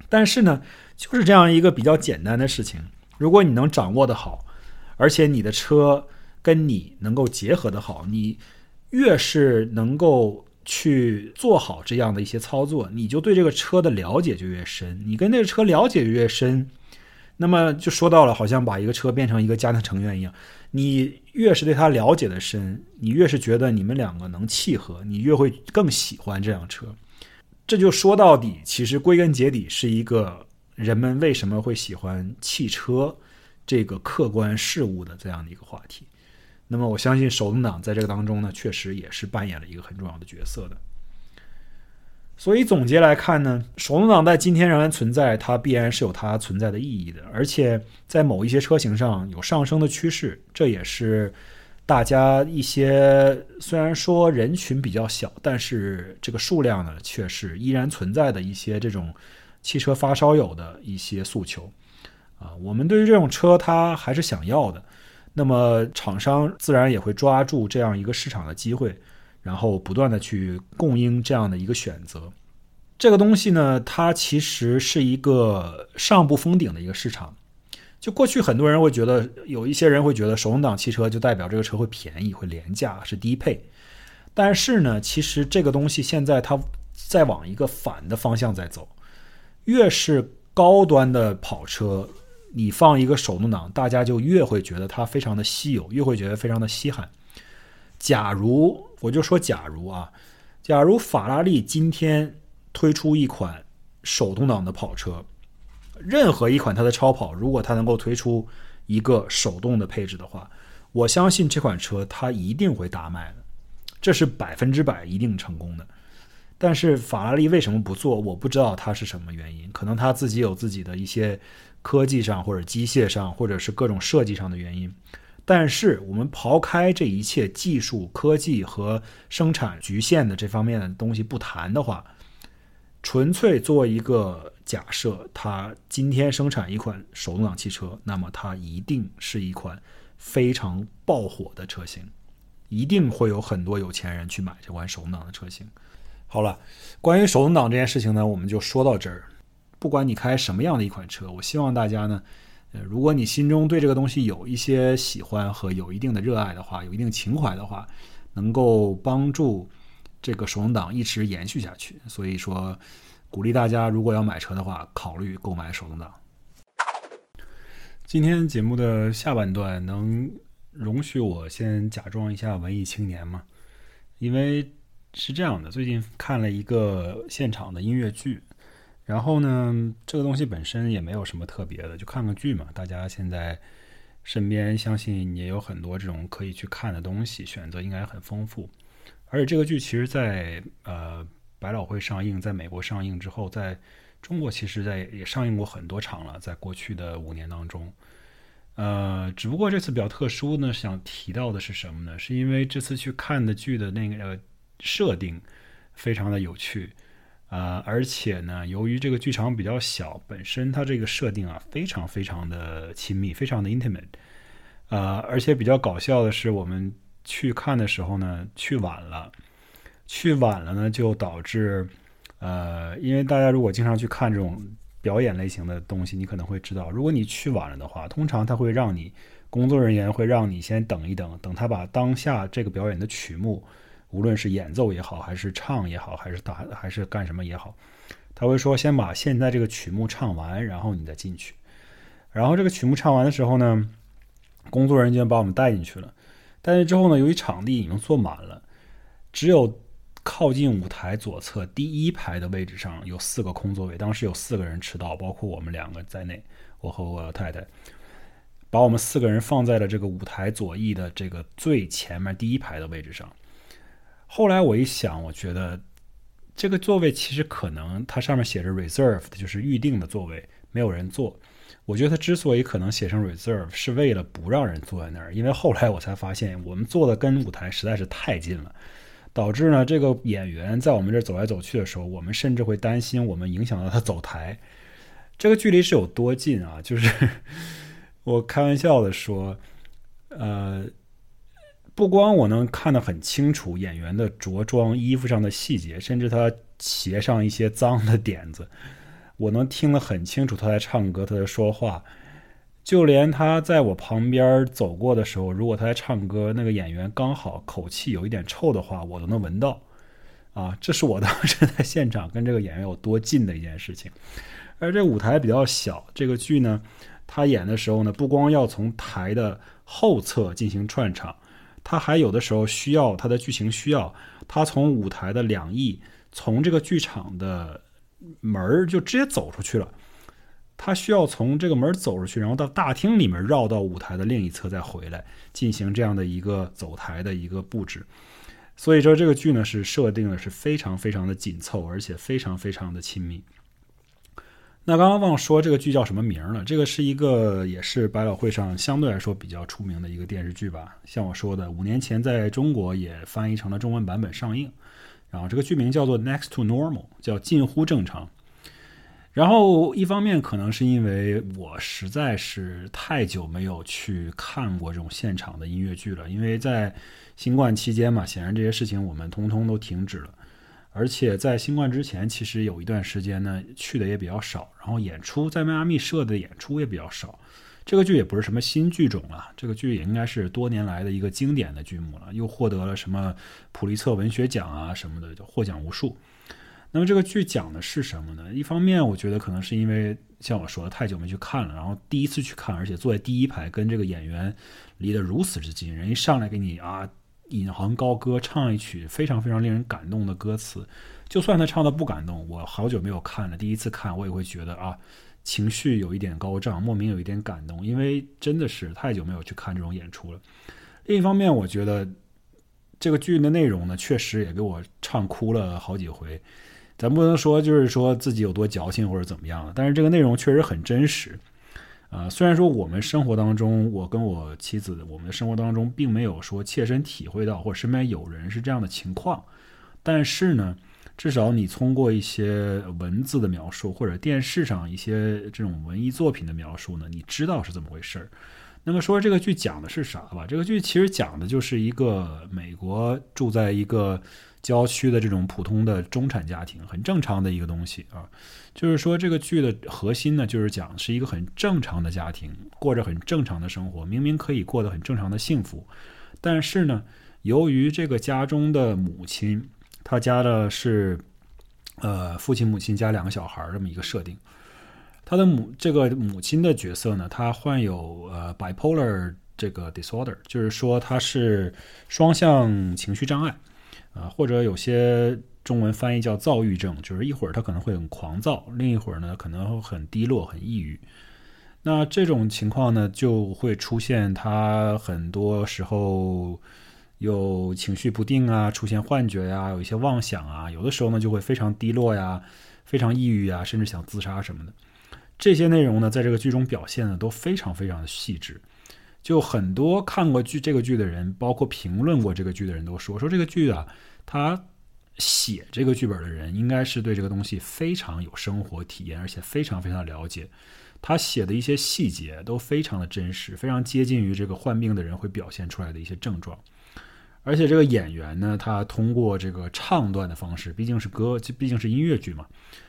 但是呢，就是这样一个比较简单的事情，如果你能掌握的好，而且你的车。跟你能够结合的好，你越是能够去做好这样的一些操作，你就对这个车的了解就越深。你跟这个车了解越深，那么就说到了，好像把一个车变成一个家庭成员一样。你越是对它了解的深，你越是觉得你们两个能契合，你越会更喜欢这辆车。这就说到底，其实归根结底是一个人们为什么会喜欢汽车这个客观事物的这样的一个话题。那么我相信手动挡在这个当中呢，确实也是扮演了一个很重要的角色的。所以总结来看呢，手动挡在今天仍然存在，它必然是有它存在的意义的，而且在某一些车型上有上升的趋势，这也是大家一些虽然说人群比较小，但是这个数量呢却是依然存在的一些这种汽车发烧友的一些诉求啊。我们对于这种车，它还是想要的。那么厂商自然也会抓住这样一个市场的机会，然后不断的去供应这样的一个选择。这个东西呢，它其实是一个上不封顶的一个市场。就过去很多人会觉得，有一些人会觉得手动挡汽车就代表这个车会便宜、会廉价、是低配。但是呢，其实这个东西现在它在往一个反的方向在走。越是高端的跑车。你放一个手动挡，大家就越会觉得它非常的稀有，越会觉得非常的稀罕。假如我就说假如啊，假如法拉利今天推出一款手动挡的跑车，任何一款它的超跑，如果它能够推出一个手动的配置的话，我相信这款车它一定会大卖的，这是百分之百一定成功的。但是法拉利为什么不做？我不知道它是什么原因，可能他自己有自己的一些。科技上或者机械上，或者是各种设计上的原因，但是我们刨开这一切技术、科技和生产局限的这方面的东西不谈的话，纯粹做一个假设，它今天生产一款手动挡汽车，那么它一定是一款非常爆火的车型，一定会有很多有钱人去买这款手动挡的车型。好了，关于手动挡这件事情呢，我们就说到这儿。不管你开什么样的一款车，我希望大家呢，呃，如果你心中对这个东西有一些喜欢和有一定的热爱的话，有一定情怀的话，能够帮助这个手动挡一直延续下去。所以说，鼓励大家如果要买车的话，考虑购买手动挡。今天节目的下半段，能容许我先假装一下文艺青年吗？因为是这样的，最近看了一个现场的音乐剧。然后呢，这个东西本身也没有什么特别的，就看个剧嘛。大家现在身边相信也有很多这种可以去看的东西，选择应该很丰富。而且这个剧其实，在呃百老汇上映，在美国上映之后，在中国其实在也上映过很多场了。在过去的五年当中，呃，只不过这次比较特殊呢，想提到的是什么呢？是因为这次去看的剧的那个设定非常的有趣。啊，而且呢，由于这个剧场比较小，本身它这个设定啊，非常非常的亲密，非常的 intimate。啊，而且比较搞笑的是，我们去看的时候呢，去晚了，去晚了呢，就导致，呃，因为大家如果经常去看这种表演类型的东西，你可能会知道，如果你去晚了的话，通常他会让你工作人员会让你先等一等，等他把当下这个表演的曲目。无论是演奏也好，还是唱也好，还是打还是干什么也好，他会说先把现在这个曲目唱完，然后你再进去。然后这个曲目唱完的时候呢，工作人员把我们带进去了。带进之后呢，由于场地已经坐满了，只有靠近舞台左侧第一排的位置上有四个空座位。当时有四个人迟到，包括我们两个在内，我和我太太，把我们四个人放在了这个舞台左翼的这个最前面第一排的位置上。后来我一想，我觉得这个座位其实可能它上面写着 reserved，就是预定的座位，没有人坐。我觉得它之所以可能写成 reserve，是为了不让人坐在那儿。因为后来我才发现，我们坐的跟舞台实在是太近了，导致呢这个演员在我们这儿走来走去的时候，我们甚至会担心我们影响到他走台。这个距离是有多近啊？就是 我开玩笑的说，呃。不光我能看得很清楚演员的着装、衣服上的细节，甚至他鞋上一些脏的点子，我能听得很清楚他在唱歌、他在说话。就连他在我旁边走过的时候，如果他在唱歌，那个演员刚好口气有一点臭的话，我都能闻到。啊，这是我当时在现场跟这个演员有多近的一件事情。而这舞台比较小，这个剧呢，他演的时候呢，不光要从台的后侧进行串场，他还有的时候需要他的剧情需要，他从舞台的两翼，从这个剧场的门儿就直接走出去了。他需要从这个门走出去，然后到大厅里面绕到舞台的另一侧再回来，进行这样的一个走台的一个布置。所以说，这个剧呢是设定的是非常非常的紧凑，而且非常非常的亲密。那刚刚忘说这个剧叫什么名了？这个是一个也是百老汇上相对来说比较出名的一个电视剧吧。像我说的，五年前在中国也翻译成了中文版本上映。然后这个剧名叫做《Next to Normal》，叫近乎正常。然后一方面可能是因为我实在是太久没有去看过这种现场的音乐剧了，因为在新冠期间嘛，显然这些事情我们通通都停止了。而且在新冠之前，其实有一段时间呢去的也比较少，然后演出在迈阿密设的演出也比较少。这个剧也不是什么新剧种了，这个剧也应该是多年来的一个经典的剧目了，又获得了什么普利策文学奖啊什么的，就获奖无数。那么这个剧讲的是什么呢？一方面，我觉得可能是因为像我说的太久没去看了，然后第一次去看，而且坐在第一排，跟这个演员离得如此之近，人一上来给你啊引吭高歌，唱一曲非常非常令人感动的歌词，就算他唱的不感动，我好久没有看了，第一次看我也会觉得啊情绪有一点高涨，莫名有一点感动，因为真的是太久没有去看这种演出了。另一方面，我觉得这个剧的内容呢，确实也给我唱哭了好几回。咱不能说就是说自己有多矫情或者怎么样了，但是这个内容确实很真实，啊，虽然说我们生活当中，我跟我妻子，我们的生活当中并没有说切身体会到，或者身边有人是这样的情况，但是呢，至少你通过一些文字的描述，或者电视上一些这种文艺作品的描述呢，你知道是怎么回事儿。那么说这个剧讲的是啥吧？这个剧其实讲的就是一个美国住在一个。郊区的这种普通的中产家庭，很正常的一个东西啊。就是说，这个剧的核心呢，就是讲是一个很正常的家庭，过着很正常的生活，明明可以过得很正常的幸福，但是呢，由于这个家中的母亲，他家的是呃父亲母亲加两个小孩这么一个设定，他的母这个母亲的角色呢，她患有呃 bipolar 这个 disorder，就是说她是双向情绪障碍。啊，或者有些中文翻译叫躁郁症，就是一会儿他可能会很狂躁，另一会儿呢可能很低落、很抑郁。那这种情况呢，就会出现他很多时候有情绪不定啊，出现幻觉呀，有一些妄想啊，有的时候呢就会非常低落呀，非常抑郁啊，甚至想自杀什么的。这些内容呢，在这个剧中表现的都非常非常的细致。就很多看过剧这个剧的人，包括评论过这个剧的人都说，说这个剧啊，他写这个剧本的人应该是对这个东西非常有生活体验，而且非常非常了解。他写的一些细节都非常的真实，非常接近于这个患病的人会表现出来的一些症状。而且这个演员呢，他通过这个唱段的方式，毕竟是歌，毕竟是音乐剧嘛，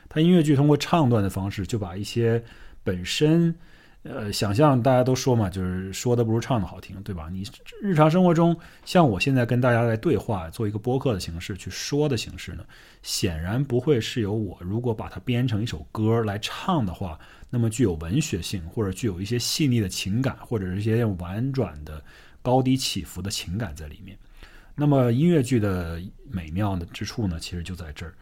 他音乐剧通过唱段的方式，就把一些本身。呃，想象大家都说嘛，就是说的不如唱的好听，对吧？你日常生活中，像我现在跟大家来对话，做一个播客的形式去说的形式呢，显然不会是由我如果把它编成一首歌来唱的话，那么具有文学性，或者具有一些细腻的情感，或者是一些婉转的高低起伏的情感在里面。那么音乐剧的美妙的之处呢，其实就在这儿，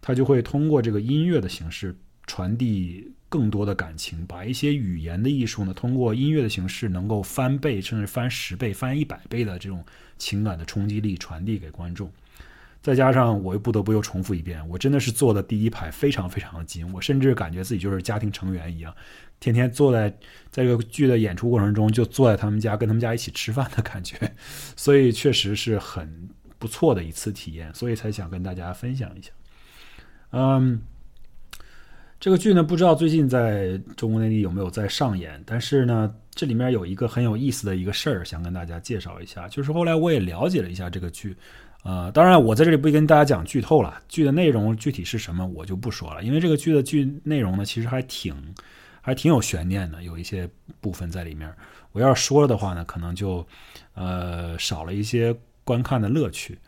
它就会通过这个音乐的形式传递。更多的感情，把一些语言的艺术呢，通过音乐的形式，能够翻倍，甚至翻十倍、翻一百倍的这种情感的冲击力传递给观众。再加上我又不得不又重复一遍，我真的是坐的第一排，非常非常的近，我甚至感觉自己就是家庭成员一样，天天坐在在这个剧的演出过程中，就坐在他们家，跟他们家一起吃饭的感觉。所以确实是很不错的一次体验，所以才想跟大家分享一下。嗯。这个剧呢，不知道最近在中国内地有没有在上演，但是呢，这里面有一个很有意思的一个事儿，想跟大家介绍一下。就是后来我也了解了一下这个剧，呃，当然我在这里不跟大家讲剧透了，剧的内容具体是什么我就不说了，因为这个剧的剧内容呢，其实还挺还挺有悬念的，有一些部分在里面。我要是说了的话呢，可能就呃少了一些观看的乐趣。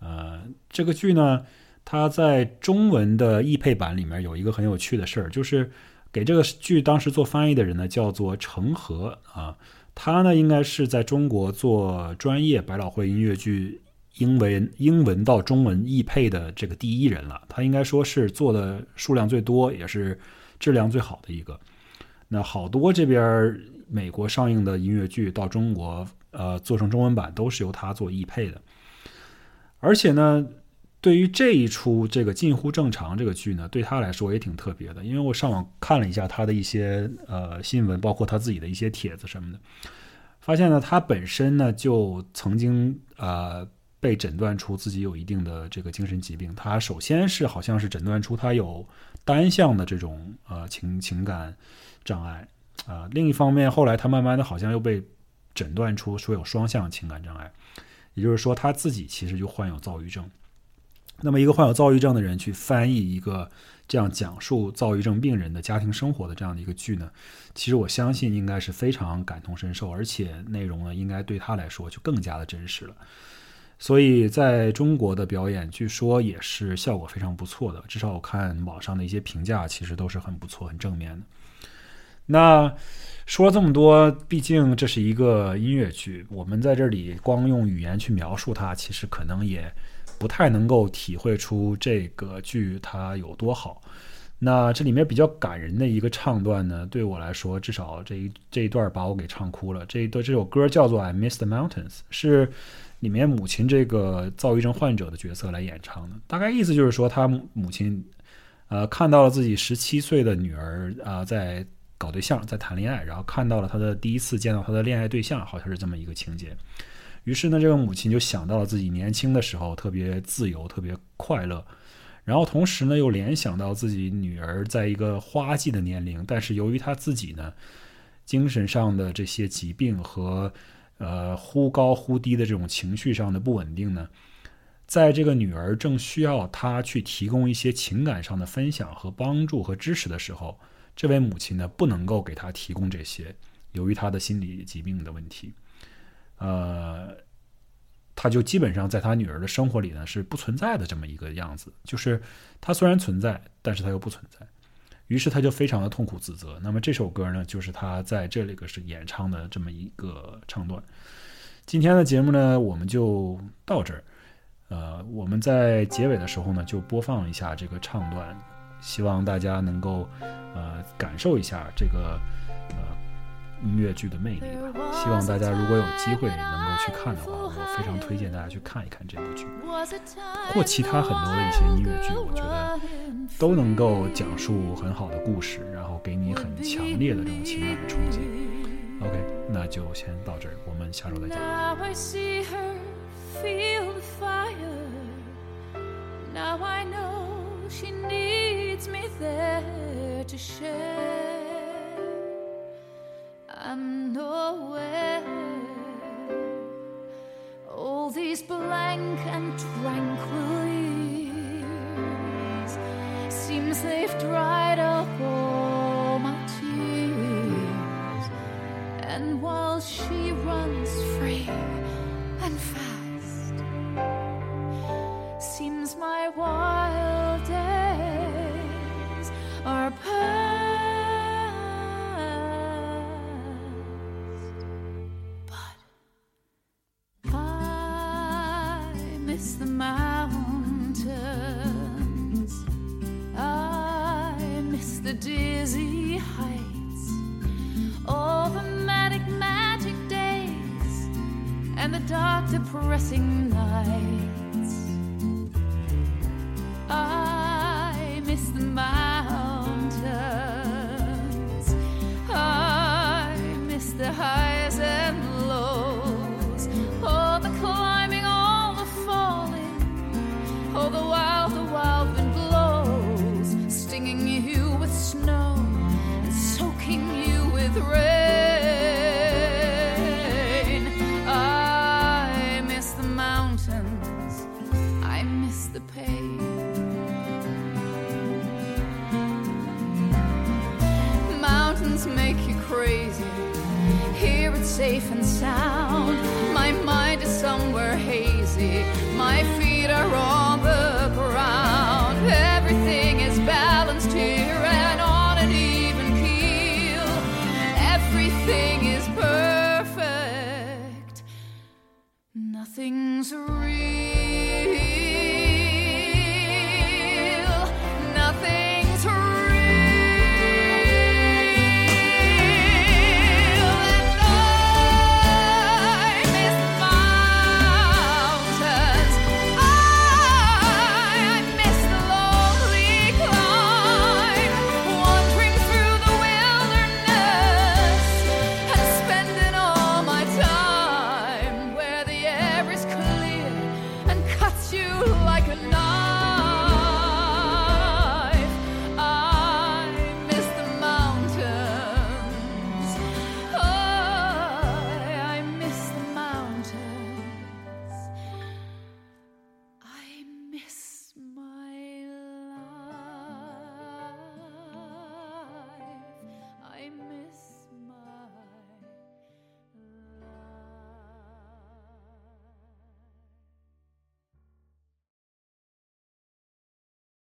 呃，这个剧呢。他在中文的译配版里面有一个很有趣的事儿，就是给这个剧当时做翻译的人呢叫做程和啊，他呢应该是在中国做专业百老汇音乐剧英文英文到中文译配的这个第一人了，他应该说是做的数量最多，也是质量最好的一个。那好多这边美国上映的音乐剧到中国，呃，做成中文版都是由他做译配的，而且呢。对于这一出这个近乎正常这个剧呢，对他来说也挺特别的，因为我上网看了一下他的一些呃新闻，包括他自己的一些帖子什么的，发现呢，他本身呢就曾经呃被诊断出自己有一定的这个精神疾病。他首先是好像是诊断出他有单向的这种呃情情感障碍啊，另一方面后来他慢慢的好像又被诊断出说有双向情感障碍，也就是说他自己其实就患有躁郁症。那么，一个患有躁郁症的人去翻译一个这样讲述躁郁症病人的家庭生活的这样的一个剧呢，其实我相信应该是非常感同身受，而且内容呢，应该对他来说就更加的真实了。所以，在中国的表演，据说也是效果非常不错的，至少我看网上的一些评价，其实都是很不错、很正面的。那说了这么多，毕竟这是一个音乐剧，我们在这里光用语言去描述它，其实可能也。不太能够体会出这个剧它有多好。那这里面比较感人的一个唱段呢，对我来说，至少这一这一段把我给唱哭了。这一段这首歌叫做《I Miss the Mountains》，是里面母亲这个躁郁症患者的角色来演唱的。大概意思就是说，他母亲呃看到了自己十七岁的女儿啊在搞对象，在谈恋爱，然后看到了他的第一次见到他的恋爱对象，好像是这么一个情节。于是呢，这个母亲就想到了自己年轻的时候特别自由、特别快乐，然后同时呢，又联想到自己女儿在一个花季的年龄，但是由于她自己呢，精神上的这些疾病和呃忽高忽低的这种情绪上的不稳定呢，在这个女儿正需要她去提供一些情感上的分享和帮助和支持的时候，这位母亲呢不能够给她提供这些，由于她的心理疾病的问题。呃，他就基本上在他女儿的生活里呢是不存在的这么一个样子，就是他虽然存在，但是他又不存在，于是他就非常的痛苦自责。那么这首歌呢，就是他在这里个是演唱的这么一个唱段。今天的节目呢，我们就到这儿。呃，我们在结尾的时候呢，就播放一下这个唱段，希望大家能够呃感受一下这个呃。音乐剧的魅力吧，希望大家如果有机会能够去看的话，我非常推荐大家去看一看这部剧，或其他很多的一些音乐剧，我觉得都能够讲述很好的故事，然后给你很强烈的这种情感的冲击。OK，那就先到这儿，我们下周再见。I'm nowhere. All these blank and tranquil years seems they've dried up all my tears. And while she runs free and fast, crazy. Here it's safe and sound. My mind is somewhere hazy. My feet are on the